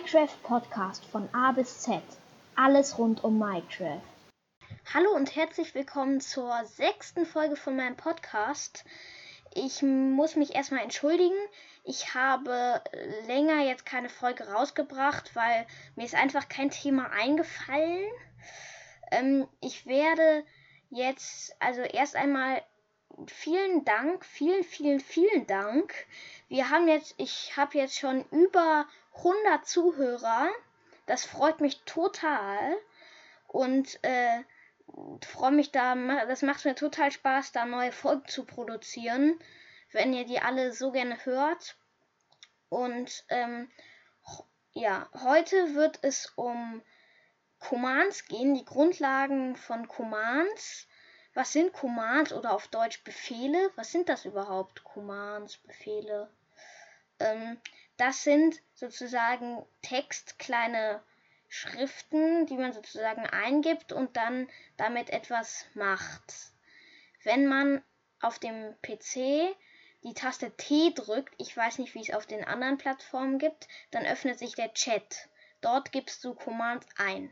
Minecraft Podcast von A bis Z. Alles rund um Minecraft. Hallo und herzlich willkommen zur sechsten Folge von meinem Podcast. Ich muss mich erstmal entschuldigen. Ich habe länger jetzt keine Folge rausgebracht, weil mir ist einfach kein Thema eingefallen. Ähm, ich werde jetzt also erst einmal vielen Dank, vielen, vielen, vielen Dank. Wir haben jetzt, ich habe jetzt schon über 100 Zuhörer. Das freut mich total und äh, freue mich da, das macht mir total Spaß, da neue Folgen zu produzieren, wenn ihr die alle so gerne hört. Und ähm, ja, heute wird es um Commands gehen, die Grundlagen von Commands. Was sind Commands oder auf Deutsch Befehle? Was sind das überhaupt? Commands, Befehle. Ähm, das sind sozusagen Text, kleine Schriften, die man sozusagen eingibt und dann damit etwas macht. Wenn man auf dem PC die Taste T drückt, ich weiß nicht, wie es auf den anderen Plattformen gibt, dann öffnet sich der Chat. Dort gibst du Commands ein.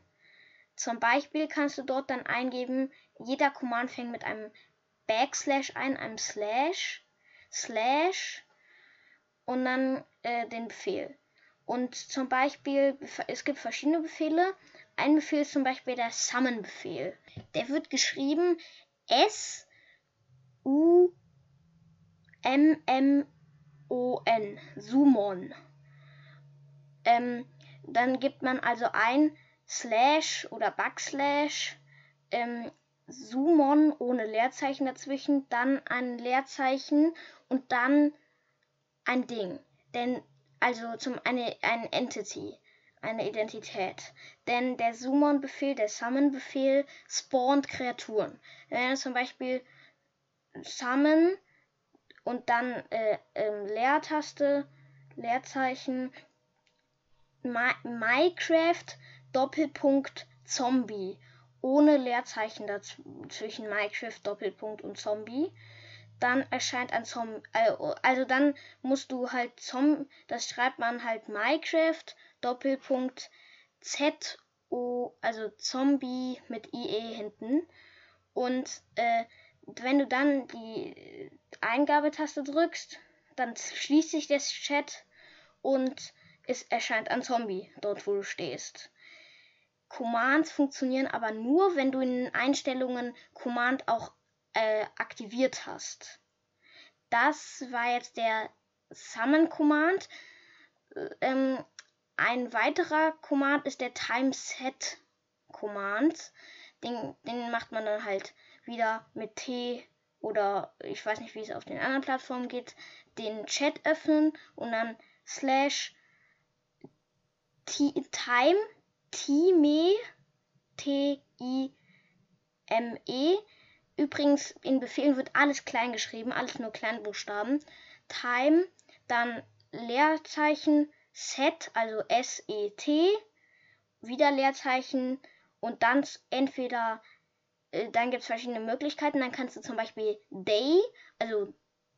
Zum Beispiel kannst du dort dann eingeben, jeder Command fängt mit einem Backslash ein, einem Slash, Slash und dann äh, den Befehl. Und zum Beispiel, es gibt verschiedene Befehle. Ein Befehl ist zum Beispiel der Summon-Befehl. Der wird geschrieben S U M M O N. Summon. Ähm, dann gibt man also ein Slash oder Backslash ähm, Summon ohne Leerzeichen dazwischen, dann ein Leerzeichen und dann ein Ding. Denn, also zum eine, ein Entity, eine Identität. Denn der Summon-Befehl, der Summon-Befehl spawnt Kreaturen. Wenn du zum Beispiel Summon und dann äh, ähm, Leertaste, Leerzeichen, Ma Minecraft Doppelpunkt Zombie ohne Leerzeichen dazwischen Minecraft Doppelpunkt und Zombie dann erscheint ein Zombie. Also dann musst du halt Zombie, das schreibt man halt Minecraft Doppelpunkt Z O, also Zombie mit IE hinten. Und äh, wenn du dann die Eingabetaste drückst, dann schließt sich das Chat und es erscheint ein Zombie dort, wo du stehst. Commands funktionieren aber nur, wenn du in den Einstellungen Command auch äh, aktiviert hast. Das war jetzt der Summon Command. Ähm, ein weiterer Command ist der Timeset Command. Den, den macht man dann halt wieder mit T oder ich weiß nicht, wie es auf den anderen Plattformen geht, den Chat öffnen und dann slash time time t i m e Übrigens, in Befehlen wird alles klein geschrieben, alles nur Kleinbuchstaben. Time, dann Leerzeichen, Set, also S-E-T, wieder Leerzeichen und dann entweder, äh, dann gibt es verschiedene Möglichkeiten. Dann kannst du zum Beispiel Day, also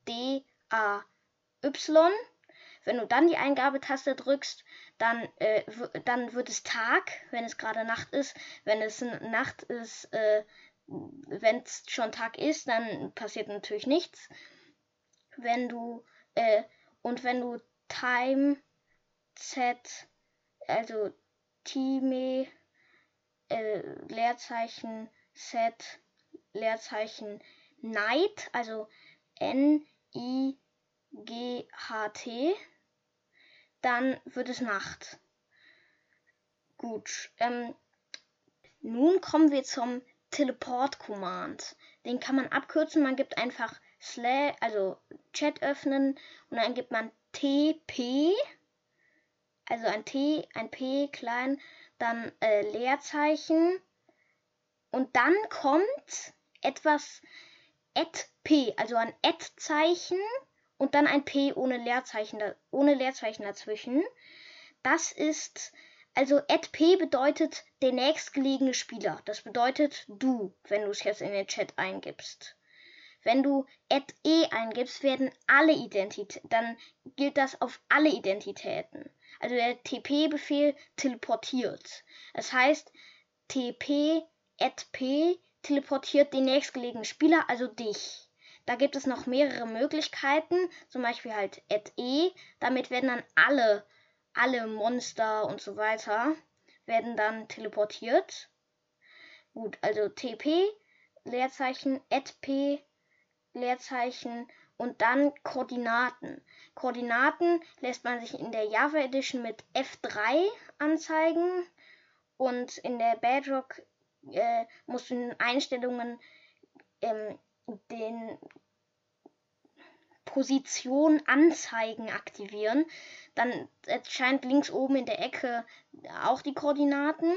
D-A-Y, wenn du dann die Eingabetaste drückst, dann, äh, dann wird es Tag, wenn es gerade Nacht ist. Wenn es Nacht ist, äh, wenn es schon Tag ist, dann passiert natürlich nichts. Wenn du äh, und wenn du Time Z also Time äh, Leerzeichen Set Leerzeichen Night also N I G H T dann wird es Nacht. Gut. Ähm, nun kommen wir zum Teleport Command. Den kann man abkürzen. Man gibt einfach slash, also Chat öffnen und dann gibt man TP, also ein T, ein P klein, dann äh, Leerzeichen und dann kommt etwas at P, also ein Ad-Zeichen und dann ein P ohne Leerzeichen, ohne Leerzeichen dazwischen. Das ist also p bedeutet der nächstgelegene Spieler. Das bedeutet du, wenn du es jetzt in den Chat eingibst. Wenn du e eingibst, werden alle Identitäten, dann gilt das auf alle Identitäten. Also der TP-Befehl teleportiert. Das heißt, TP p teleportiert den nächstgelegenen Spieler, also dich. Da gibt es noch mehrere Möglichkeiten, zum Beispiel halt e. Damit werden dann alle, alle Monster und so weiter werden dann teleportiert. Gut, also TP, Leerzeichen, p, Leerzeichen und dann Koordinaten. Koordinaten lässt man sich in der Java Edition mit F3 anzeigen und in der Bedrock äh, musst du in Einstellungen ähm, den Position anzeigen aktivieren. Dann erscheint links oben in der Ecke auch die Koordinaten.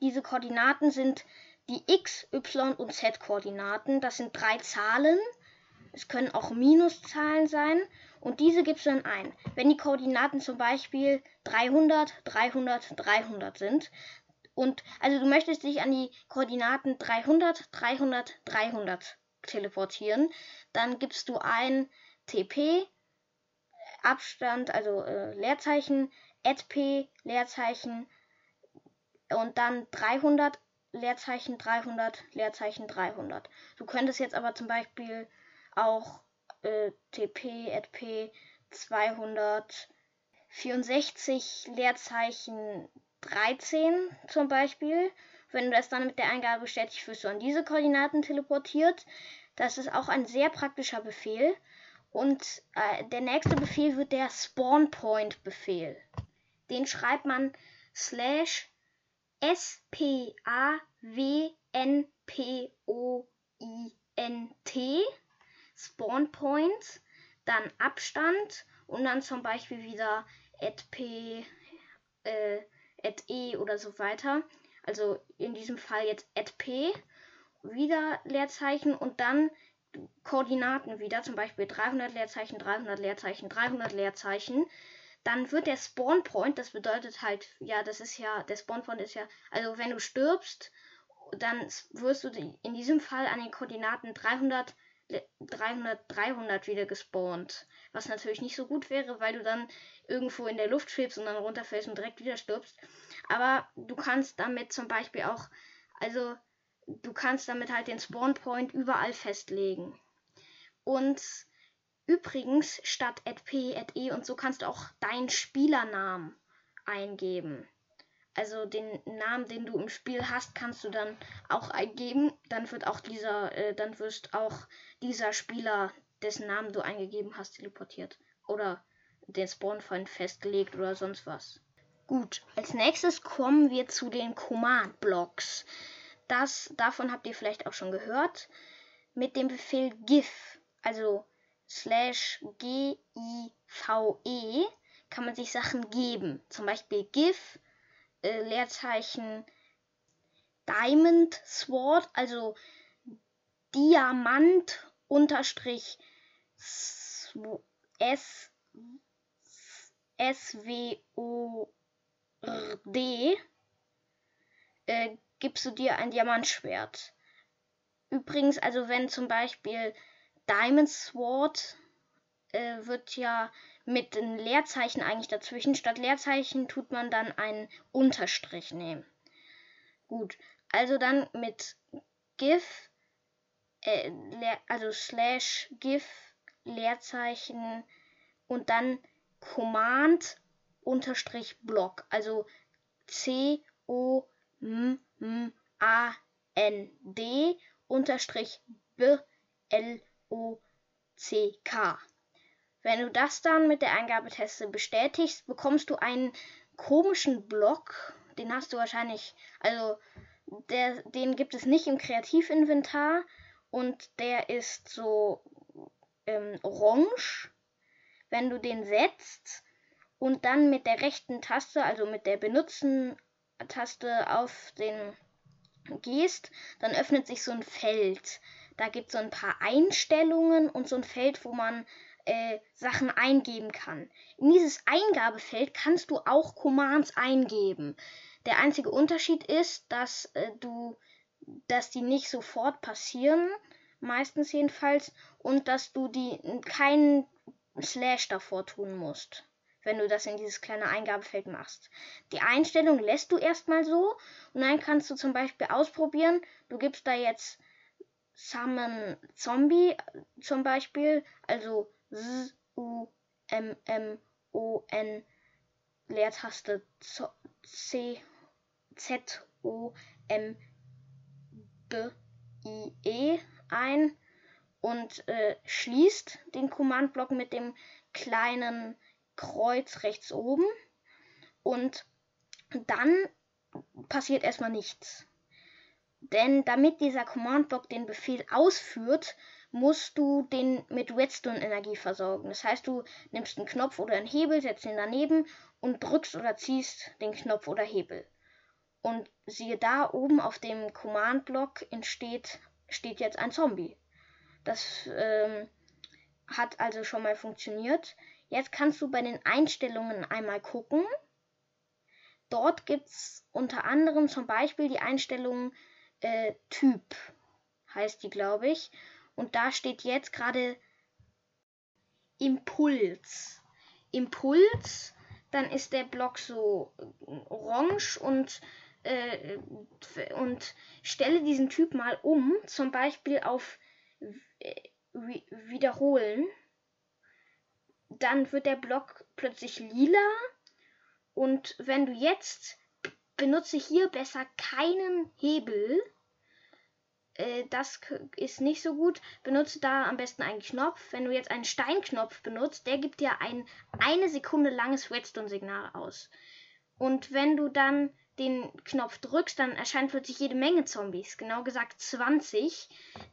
Diese Koordinaten sind die X, Y und Z Koordinaten. Das sind drei Zahlen. Es können auch Minuszahlen sein. Und diese gibst du dann ein. Wenn die Koordinaten zum Beispiel 300, 300, 300 sind, und also du möchtest dich an die Koordinaten 300, 300, 300 teleportieren. Dann gibst du ein TP, Abstand, also äh, Leerzeichen, p, Leerzeichen und dann 300, Leerzeichen 300, Leerzeichen 300. Du könntest jetzt aber zum Beispiel auch äh, TP, p 264 Leerzeichen 13 zum Beispiel. Wenn du das dann mit der Eingabe bestätigst, wirst du an diese Koordinaten teleportiert. Das ist auch ein sehr praktischer Befehl. Und äh, der nächste Befehl wird der Spawn Point Befehl. Den schreibt man slash S P A W N P O I N T Spawn Point, dann Abstand und dann zum Beispiel wieder at p äh, at e oder so weiter. Also in diesem Fall jetzt p, wieder Leerzeichen und dann Koordinaten wieder, zum Beispiel 300 Leerzeichen, 300 Leerzeichen, 300 Leerzeichen. Dann wird der Spawn Point, das bedeutet halt, ja, das ist ja, der Spawn Point ist ja, also wenn du stirbst, dann wirst du in diesem Fall an den Koordinaten 300 300, 300 wieder gespawnt. Was natürlich nicht so gut wäre, weil du dann irgendwo in der Luft schwebst und dann runterfällst und direkt wieder stirbst. Aber du kannst damit zum Beispiel auch, also du kannst damit halt den Spawn Point überall festlegen. Und übrigens, statt @p, @e und so kannst du auch deinen Spielernamen eingeben also den Namen, den du im Spiel hast, kannst du dann auch eingeben. Dann wird auch dieser, äh, dann wirst auch dieser Spieler, dessen Namen du eingegeben hast, teleportiert. Oder den Spawnpoint festgelegt oder sonst was. Gut, als nächstes kommen wir zu den Command-Blocks. Das, davon habt ihr vielleicht auch schon gehört. Mit dem Befehl GIF, also slash G-I-V-E, kann man sich Sachen geben. Zum Beispiel GIF äh, Leerzeichen Diamond Sword, also Diamant unterstrich S S W O R D äh, gibst du dir ein Diamantschwert. Übrigens, also wenn zum Beispiel Diamond Sword äh, wird ja mit einem Leerzeichen eigentlich dazwischen. Statt Leerzeichen tut man dann einen Unterstrich nehmen. Gut, also dann mit GIF, äh, also slash GIF, Leerzeichen und dann Command unterstrich Block, also C O M M A N D unterstrich B L O C K. Wenn du das dann mit der Eingabetaste bestätigst, bekommst du einen komischen Block. Den hast du wahrscheinlich, also der, den gibt es nicht im Kreativinventar und der ist so ähm, orange. Wenn du den setzt und dann mit der rechten Taste, also mit der Benutzen-Taste auf den gehst, dann öffnet sich so ein Feld. Da gibt es so ein paar Einstellungen und so ein Feld, wo man äh, Sachen eingeben kann. In dieses Eingabefeld kannst du auch Commands eingeben. Der einzige Unterschied ist, dass äh, du, dass die nicht sofort passieren, meistens jedenfalls, und dass du die keinen Slash davor tun musst. wenn du das in dieses kleine Eingabefeld machst. Die Einstellung lässt du erstmal so und dann kannst du zum Beispiel ausprobieren, du gibst da jetzt Summon Zombie zum Beispiel, also Z, U, M, M, O, N, Leertaste C, Z, O, M, B, I, E ein und äh, schließt den Command-Block mit dem kleinen Kreuz rechts oben und dann passiert erstmal nichts. Denn damit dieser Command-Block den Befehl ausführt, musst du den mit Redstone-Energie versorgen. Das heißt, du nimmst einen Knopf oder einen Hebel, setzt ihn daneben und drückst oder ziehst den Knopf oder Hebel. Und siehe da, oben auf dem Command-Block entsteht steht jetzt ein Zombie. Das ähm, hat also schon mal funktioniert. Jetzt kannst du bei den Einstellungen einmal gucken. Dort gibt es unter anderem zum Beispiel die Einstellung äh, Typ, heißt die, glaube ich. Und da steht jetzt gerade Impuls. Impuls, dann ist der Block so orange und, äh, und stelle diesen Typ mal um, zum Beispiel auf äh, wiederholen dann wird der Block plötzlich lila. Und wenn du jetzt benutze hier besser keinen Hebel, äh, das ist nicht so gut. Benutze da am besten einen Knopf. Wenn du jetzt einen Steinknopf benutzt, der gibt dir ein eine Sekunde langes Redstone-Signal aus. Und wenn du dann den Knopf drückst, dann erscheint plötzlich jede Menge Zombies. Genau gesagt 20.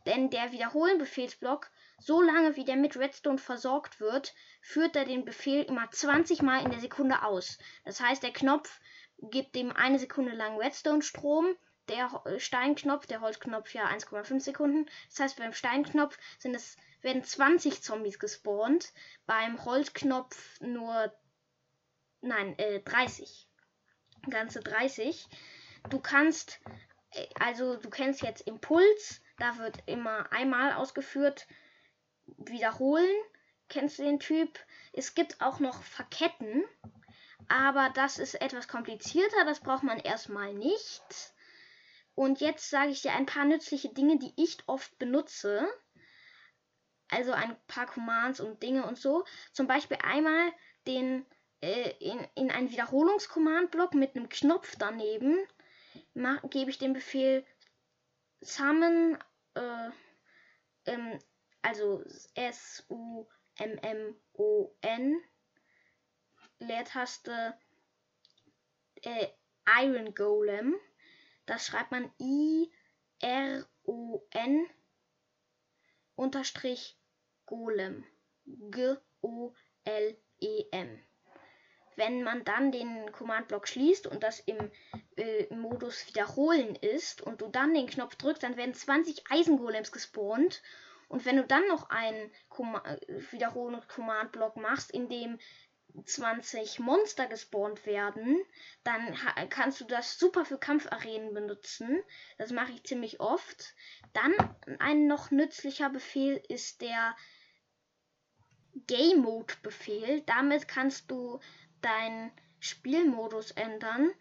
Denn der Wiederholen-Befehlsblock so lange wie der mit Redstone versorgt wird, führt er den Befehl immer 20 Mal in der Sekunde aus. Das heißt, der Knopf gibt dem eine Sekunde lang Redstone-Strom, der Steinknopf, der Holzknopf ja 1,5 Sekunden. Das heißt, beim Steinknopf sind es, werden 20 Zombies gespawnt, beim Holzknopf nur, nein, äh, 30. Ganze 30. Du kannst, äh, also du kennst jetzt Impuls, da wird immer einmal ausgeführt wiederholen. Kennst du den Typ? Es gibt auch noch Verketten, aber das ist etwas komplizierter, das braucht man erstmal nicht. Und jetzt sage ich dir ein paar nützliche Dinge, die ich oft benutze. Also ein paar Commands und Dinge und so. Zum Beispiel einmal den äh, in, in einen Wiederholungskommandblock mit einem Knopf daneben gebe ich den Befehl summon äh, ähm, also S-U-M-M-O-N, Leertaste äh, Iron Golem. Das schreibt man I-R-O-N unterstrich Golem. G-O-L-E-M. Wenn man dann den Command-Block schließt und das im äh, Modus Wiederholen ist und du dann den Knopf drückst, dann werden 20 Eisengolems gespawnt und wenn du dann noch einen Wiederholungs-Command-Block machst, in dem 20 Monster gespawnt werden, dann kannst du das super für Kampfarenen benutzen. Das mache ich ziemlich oft. Dann ein noch nützlicher Befehl ist der Game Mode Befehl. Damit kannst du deinen Spielmodus ändern.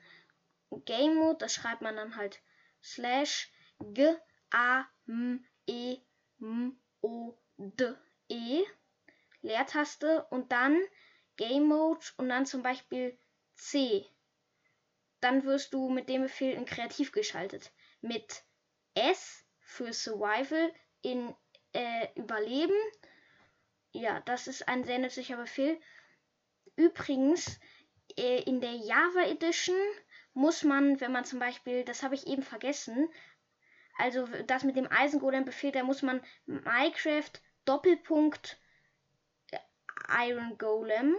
Game Mode, das schreibt man dann halt slash g a m e m o d e Leertaste und dann Game Mode und dann zum Beispiel C. Dann wirst du mit dem Befehl in Kreativ geschaltet. Mit S für Survival in äh, Überleben. Ja, das ist ein sehr nützlicher Befehl. Übrigens, äh, in der Java Edition muss man, wenn man zum Beispiel, das habe ich eben vergessen, also das mit dem Eisengolem-Befehl, da muss man Minecraft Doppelpunkt Iron Golem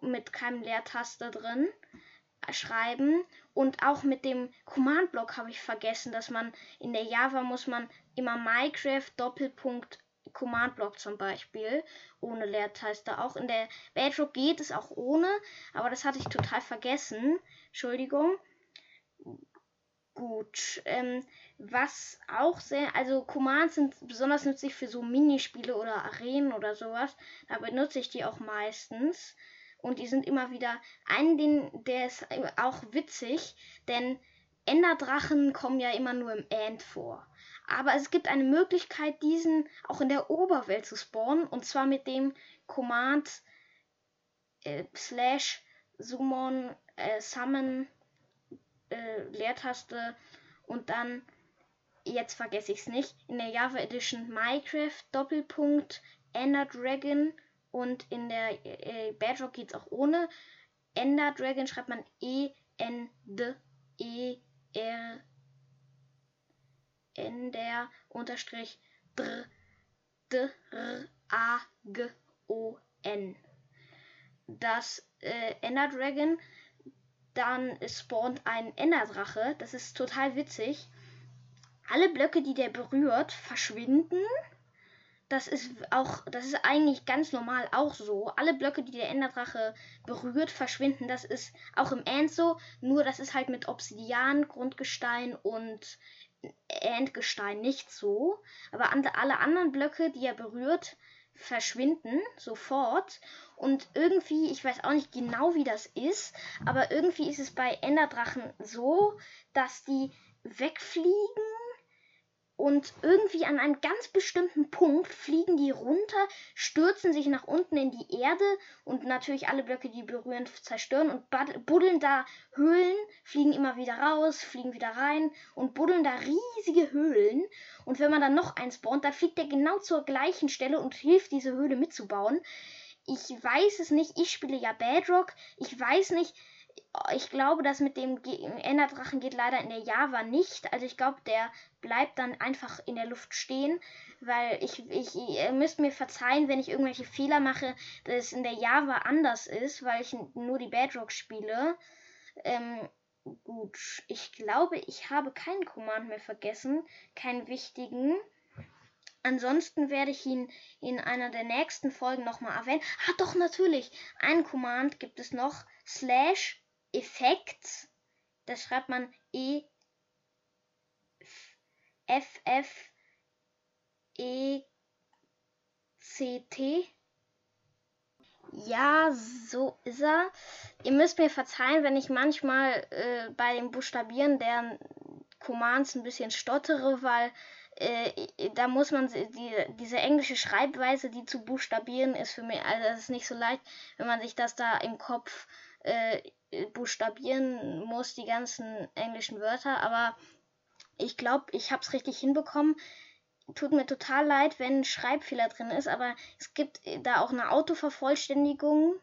mit keinem Leertaste drin äh, schreiben und auch mit dem Command Block habe ich vergessen, dass man in der Java muss man immer Minecraft Doppelpunkt Command Block zum Beispiel ohne Leertaste. Auch in der Bedrock geht es auch ohne, aber das hatte ich total vergessen. Entschuldigung. Gut. Ähm, was auch sehr, also Commands sind besonders nützlich für so Minispiele oder Arenen oder sowas. Da benutze ich die auch meistens. Und die sind immer wieder. Einen, den, der ist auch witzig, denn Enderdrachen kommen ja immer nur im End vor. Aber es gibt eine Möglichkeit, diesen auch in der Oberwelt zu spawnen. Und zwar mit dem Command äh, slash summon, äh, summon äh, Leertaste und dann, jetzt vergesse ich es nicht, in der Java Edition Minecraft Doppelpunkt Ender Dragon und in der äh, Bedrock geht es auch ohne. Ender Dragon schreibt man E-N-D-E-R Ender unterstrich dr, d, r, a, g, o, n. Das äh, Ender Dragon, dann spawnt ein Enderdrache. Das ist total witzig. Alle Blöcke, die der berührt, verschwinden das ist auch, das ist eigentlich ganz normal auch so. Alle Blöcke, die der Enderdrache berührt, verschwinden. Das ist auch im End so. Nur das ist halt mit Obsidian, Grundgestein und Endgestein nicht so. Aber alle anderen Blöcke, die er berührt, verschwinden sofort. Und irgendwie, ich weiß auch nicht genau, wie das ist, aber irgendwie ist es bei Enderdrachen so, dass die wegfliegen und irgendwie an einem ganz bestimmten Punkt fliegen die runter, stürzen sich nach unten in die Erde und natürlich alle Blöcke, die berühren, zerstören und buddeln da Höhlen, fliegen immer wieder raus, fliegen wieder rein und buddeln da riesige Höhlen. Und wenn man dann noch eins spawnt, dann fliegt der genau zur gleichen Stelle und hilft, diese Höhle mitzubauen. Ich weiß es nicht, ich spiele ja Bedrock, ich weiß nicht, ich glaube, das mit dem Enderdrachen geht leider in der Java nicht. Also ich glaube, der bleibt dann einfach in der Luft stehen, weil ich, ich, ihr müsst mir verzeihen, wenn ich irgendwelche Fehler mache, dass es in der Java anders ist, weil ich nur die Bedrock spiele. Ähm, gut, ich glaube, ich habe keinen Command mehr vergessen, keinen wichtigen. Ansonsten werde ich ihn in einer der nächsten Folgen nochmal erwähnen. Ah, doch, natürlich. Ein Command gibt es noch. Slash Effekt, das schreibt man E F F E C T. Ja, so ist er. Ihr müsst mir verzeihen, wenn ich manchmal äh, bei dem Buchstabieren der Commands ein bisschen stottere, weil äh, da muss man die, diese englische Schreibweise, die zu buchstabieren, ist für mich, also das ist nicht so leicht, wenn man sich das da im Kopf äh, buchstabieren muss, die ganzen englischen Wörter, aber ich glaube, ich habe es richtig hinbekommen. Tut mir total leid, wenn ein Schreibfehler drin ist, aber es gibt da auch eine Autovervollständigung.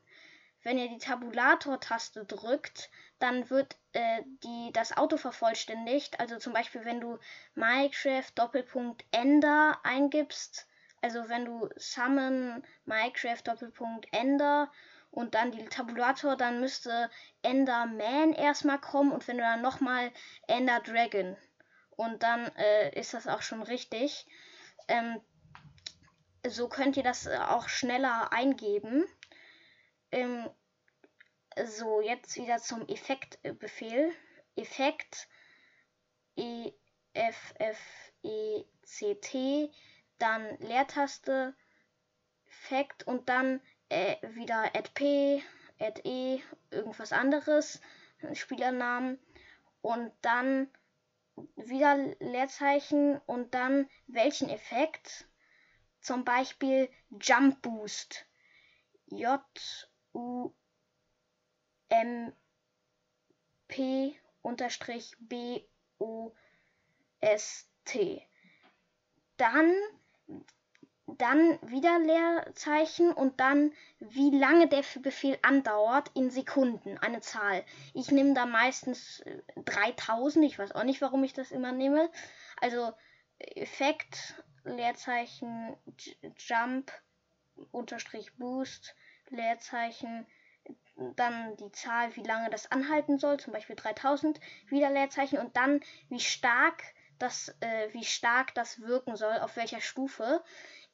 Wenn ihr die Tabulator-Taste drückt, dann wird äh, die, das Auto vervollständigt. Also zum Beispiel, wenn du Minecraft Doppelpunkt Ender eingibst, also wenn du Summon Minecraft Doppelpunkt Ender und dann die Tabulator, dann müsste Ender Man erstmal kommen und wenn du dann nochmal Ender Dragon. Und dann äh, ist das auch schon richtig. Ähm, so könnt ihr das auch schneller eingeben. Ähm, so, jetzt wieder zum Effektbefehl. Effekt E F F E C T, dann Leertaste, Effekt und dann äh, wieder p, e, irgendwas anderes, Spielernamen und dann wieder Leerzeichen und dann welchen Effekt. Zum Beispiel Jump Boost. J U M P unterstrich B O S T. Dann dann wieder Leerzeichen und dann wie lange der Befehl andauert in Sekunden, eine Zahl. Ich nehme da meistens 3000, äh, ich weiß auch nicht, warum ich das immer nehme. Also Effekt, Leerzeichen, Jump, Unterstrich Boost, Leerzeichen, dann die Zahl, wie lange das anhalten soll, zum Beispiel 3000, wieder Leerzeichen und dann wie stark das, äh, wie stark das wirken soll, auf welcher Stufe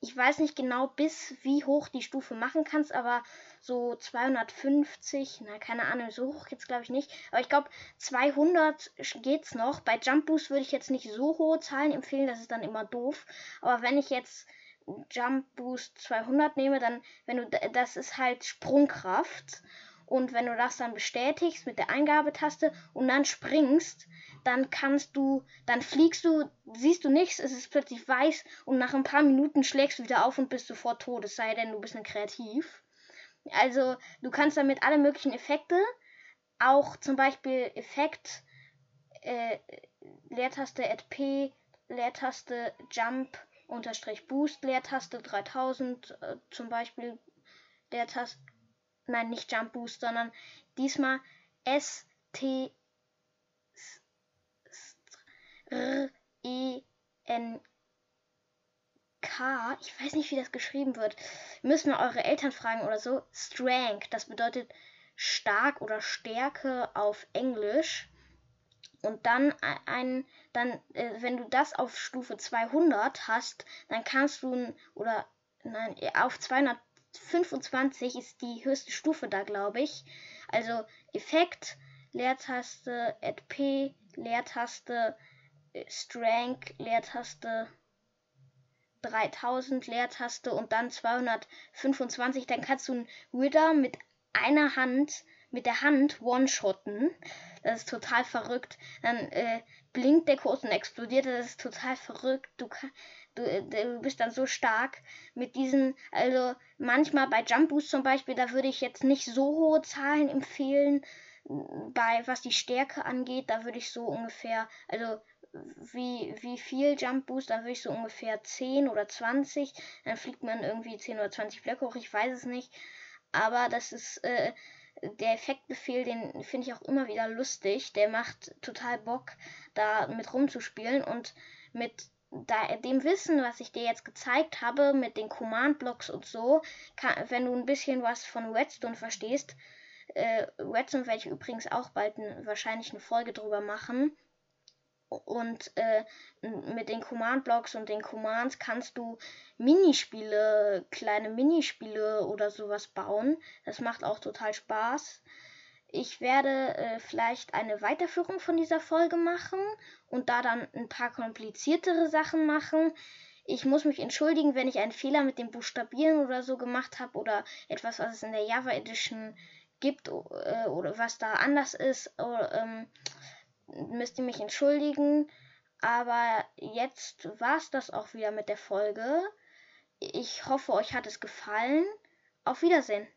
ich weiß nicht genau, bis wie hoch die Stufe machen kannst, aber so 250, na keine Ahnung, so hoch geht's glaube ich nicht. Aber ich glaube 200 geht's noch. Bei Jump Boost würde ich jetzt nicht so hohe Zahlen empfehlen, das ist dann immer doof. Aber wenn ich jetzt Jump Boost 200 nehme, dann, wenn du, das ist halt Sprungkraft. Und wenn du das dann bestätigst mit der Eingabetaste und dann springst, dann kannst du, dann fliegst du, siehst du nichts, es ist plötzlich weiß und nach ein paar Minuten schlägst du wieder auf und bist sofort tot, es sei denn, du bist ein kreativ. Also, du kannst damit alle möglichen Effekte, auch zum Beispiel Effekt, äh, Leertaste Add P, Leertaste Jump, unterstrich Boost, Leertaste 3000, äh, zum Beispiel Leertaste nein, nicht Jump Boost, sondern diesmal S T R E N K. Ich weiß nicht, wie das geschrieben wird. Müssen wir eure Eltern fragen oder so. Strength, das bedeutet stark oder Stärke auf Englisch. Und dann ein, dann, äh, wenn du das auf Stufe 200 hast, dann kannst du, oder nein, auf 200 25 ist die höchste Stufe da, glaube ich. Also Effekt, Leertaste, Add P, Leertaste, äh, Strength, Leertaste 3000, Leertaste und dann 225. Dann kannst du einen Wither mit einer Hand, mit der Hand one-shotten. Das ist total verrückt. Dann äh, blinkt der Kurs und explodiert. Das ist total verrückt. Du, äh, du bist dann so stark mit diesen, also manchmal bei Jump Boost zum Beispiel, da würde ich jetzt nicht so hohe Zahlen empfehlen. Bei was die Stärke angeht, da würde ich so ungefähr, also wie, wie viel Jump Boost, da würde ich so ungefähr 10 oder 20. Dann fliegt man irgendwie 10 oder 20 Blöcke hoch, ich weiß es nicht. Aber das ist, äh, der Effektbefehl, den finde ich auch immer wieder lustig. Der macht total Bock, da mit rumzuspielen und mit da, dem Wissen, was ich dir jetzt gezeigt habe, mit den Command-Blocks und so, kann, wenn du ein bisschen was von Redstone verstehst, äh, Redstone werde ich übrigens auch bald ein, wahrscheinlich eine Folge drüber machen. Und äh, mit den Command-Blocks und den Commands kannst du Minispiele, kleine Minispiele oder sowas bauen. Das macht auch total Spaß. Ich werde äh, vielleicht eine Weiterführung von dieser Folge machen und da dann ein paar kompliziertere Sachen machen. Ich muss mich entschuldigen, wenn ich einen Fehler mit dem Buchstabieren oder so gemacht habe oder etwas, was es in der Java Edition gibt äh, oder was da anders ist. Oder, ähm, müsst ihr mich entschuldigen. Aber jetzt war es das auch wieder mit der Folge. Ich hoffe, euch hat es gefallen. Auf Wiedersehen.